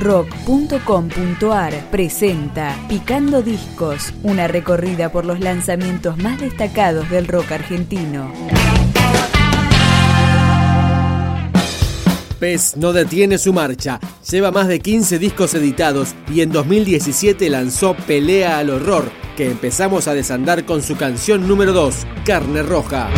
rock.com.ar presenta Picando Discos, una recorrida por los lanzamientos más destacados del rock argentino. PES no detiene su marcha. Lleva más de 15 discos editados y en 2017 lanzó Pelea al Horror, que empezamos a desandar con su canción número 2, Carne Roja.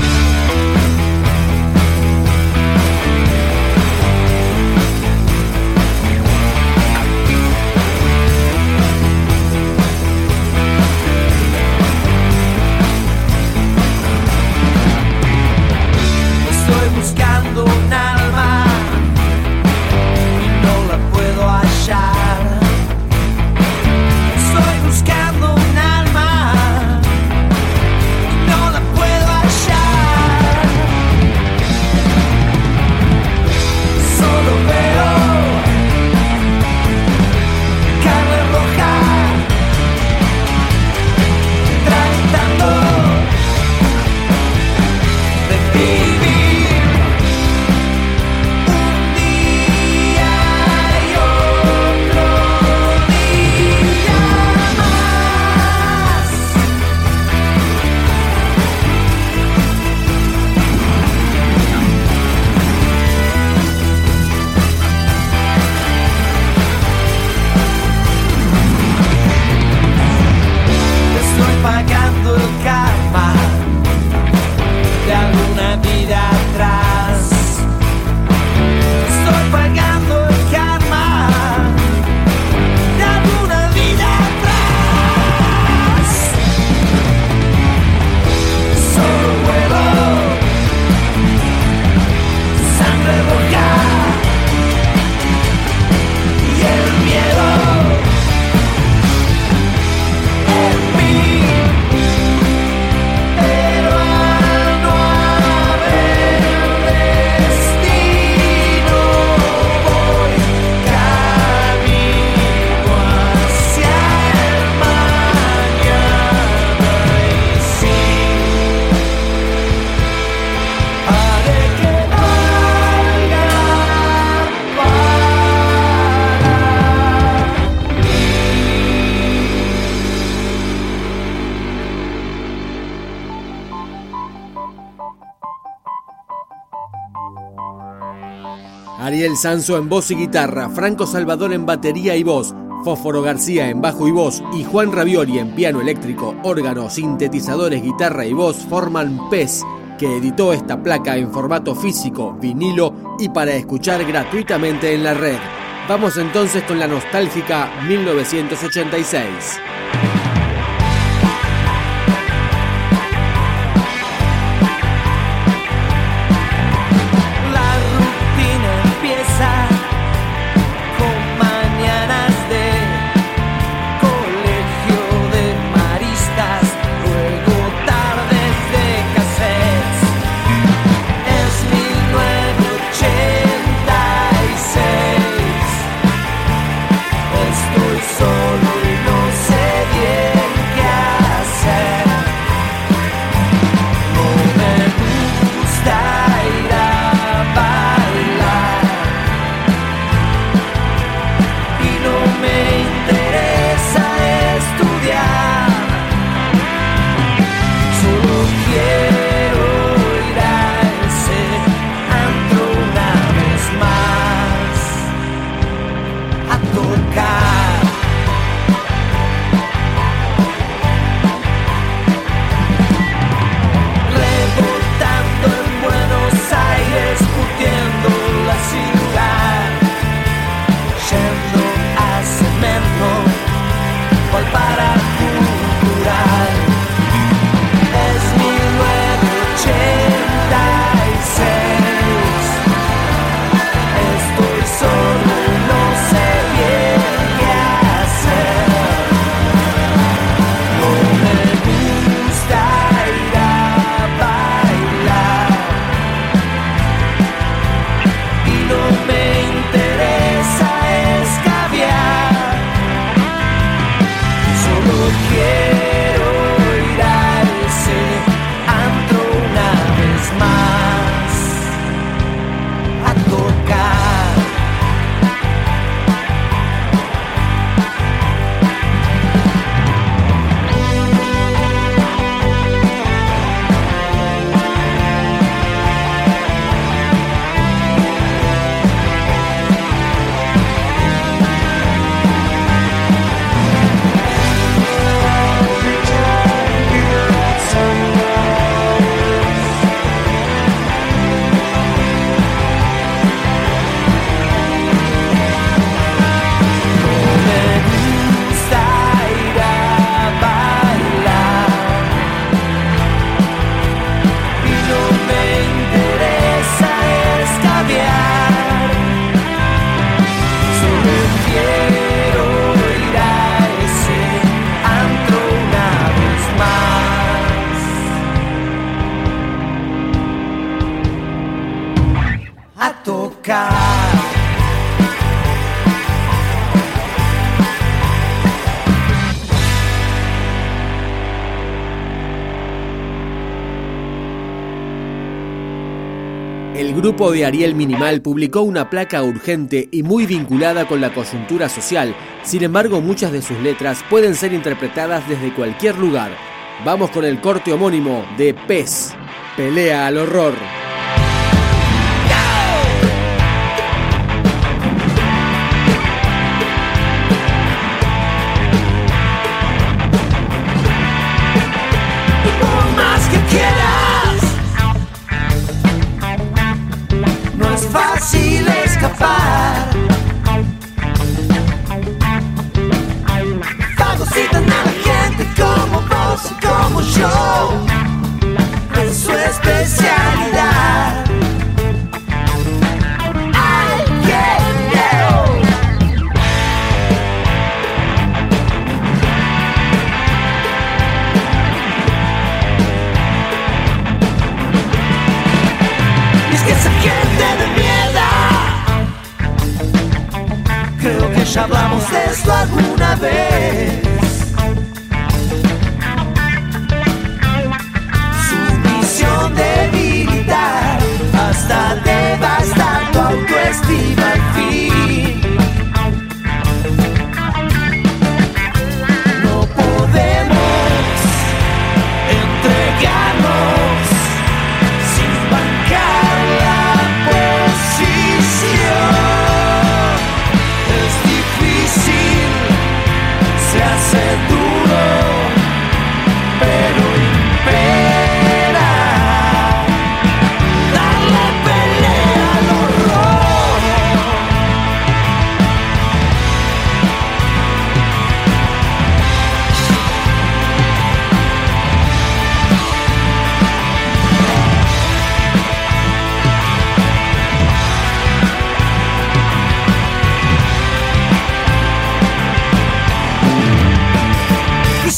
Ariel Sanso en voz y guitarra, Franco Salvador en batería y voz, Fósforo García en bajo y voz y Juan Ravioli en piano eléctrico, órgano, sintetizadores, guitarra y voz forman PES, que editó esta placa en formato físico, vinilo y para escuchar gratuitamente en la red. Vamos entonces con la nostálgica 1986. El grupo de Ariel Minimal publicó una placa urgente y muy vinculada con la coyuntura social. Sin embargo, muchas de sus letras pueden ser interpretadas desde cualquier lugar. Vamos con el corte homónimo de Pez, Pelea al Horror.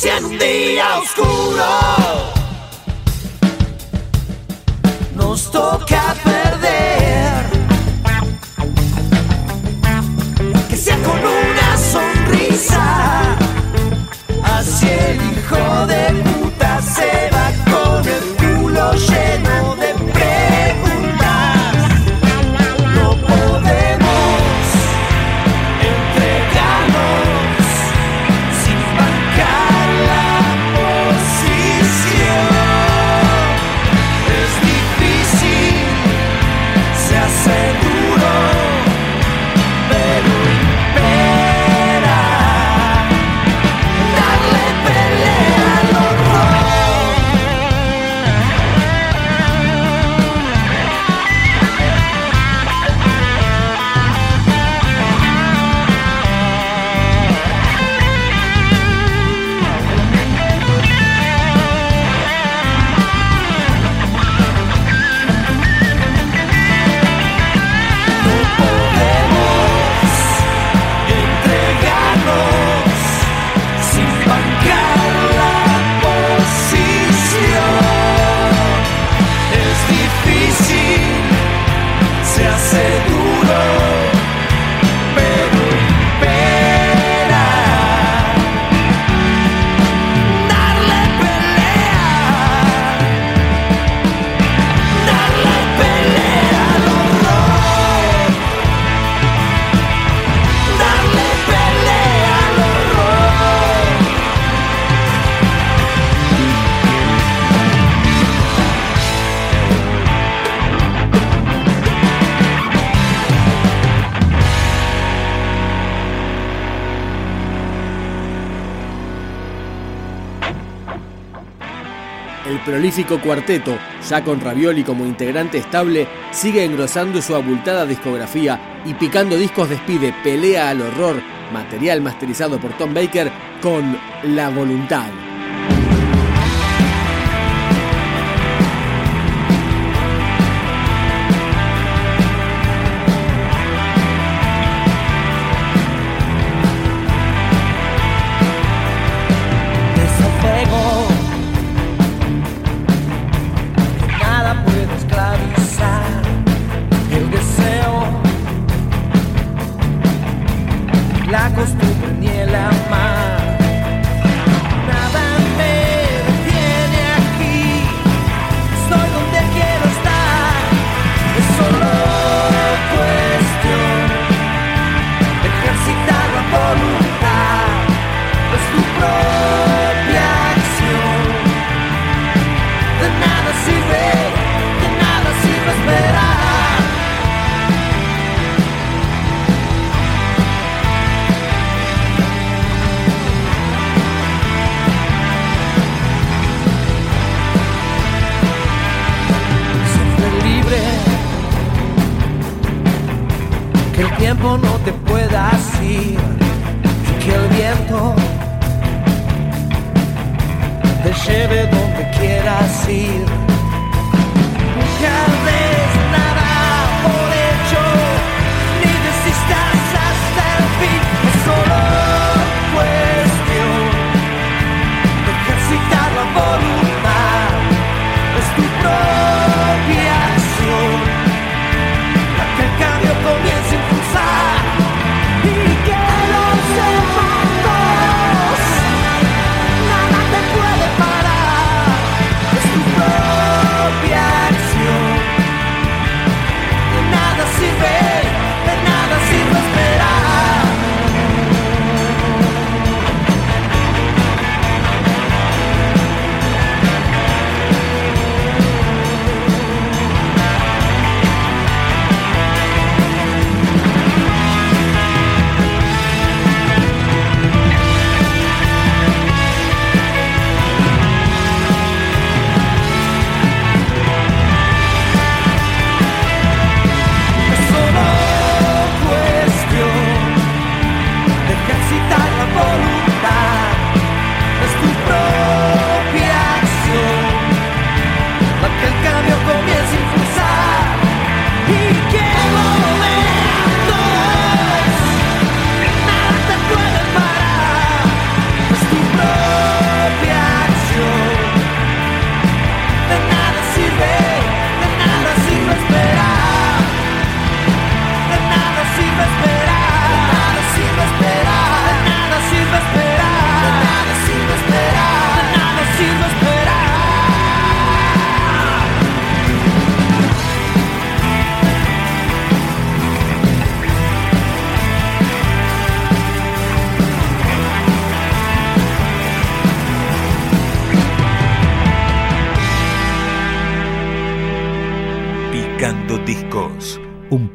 En un día oscuro. Nos toca perder, que sea con una sonrisa, así el hijo de puta se prolífico cuarteto, ya con Ravioli como integrante estable, sigue engrosando su abultada discografía y Picando Discos despide Pelea al Horror, material masterizado por Tom Baker, con La Voluntad.